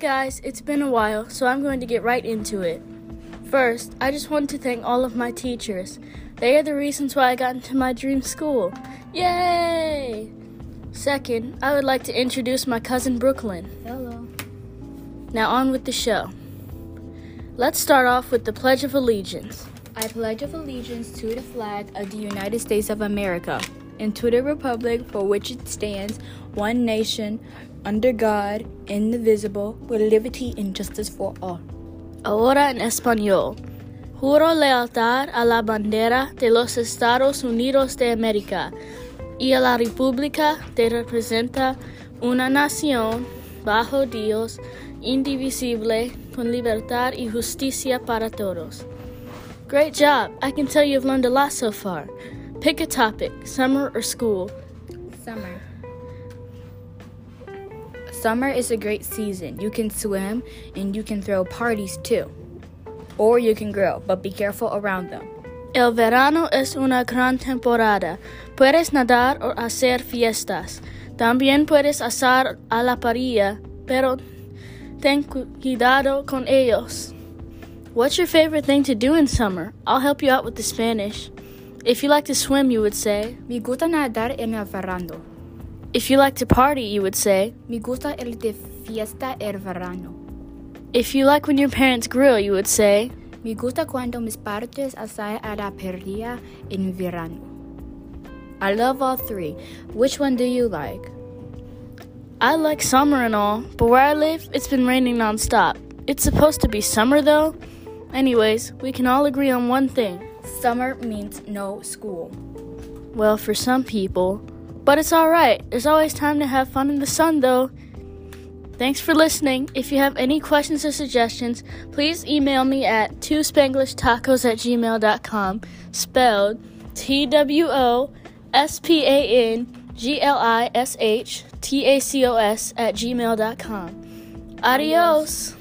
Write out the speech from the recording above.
guys, it's been a while, so I'm going to get right into it. First, I just want to thank all of my teachers. They are the reasons why I got into my dream school. Yay! Second, I would like to introduce my cousin Brooklyn. Hello. Now on with the show. Let's start off with the Pledge of Allegiance. I pledge of allegiance to the flag of the United States of America and to the republic for which it stands, one nation, under God, indivisible, with liberty and justice for all. Ahora en español. Juro lealtad a la bandera de los Estados Unidos de América y a la república que representa una nación bajo Dios, indivisible, con libertad y justicia para todos. Great job! I can tell you've learned a lot so far. Pick a topic, summer or school. Summer. Summer is a great season. You can swim and you can throw parties too. Or you can grill, but be careful around them. El verano es una gran temporada. Puedes nadar o hacer fiestas. También puedes asar a la parrilla, pero ten cuidado con ellos. What's your favorite thing to do in summer? I'll help you out with the Spanish. If you like to swim, you would say. Me gusta nadar en el verano. If you like to party, you would say. Me gusta el de fiesta el verano. If you like when your parents grill, you would say. Me gusta cuando mis padres asan a la parrilla en verano. I love all three. Which one do you like? I like summer and all, but where I live, it's been raining nonstop. It's supposed to be summer though. Anyways, we can all agree on one thing. Summer means no school. Well, for some people. But it's alright. There's always time to have fun in the sun though. Thanks for listening. If you have any questions or suggestions, please email me at twospanglishTacos at gmail.com, spelled T W O S P A N G L I S H T A C O S at gmail.com. Adios.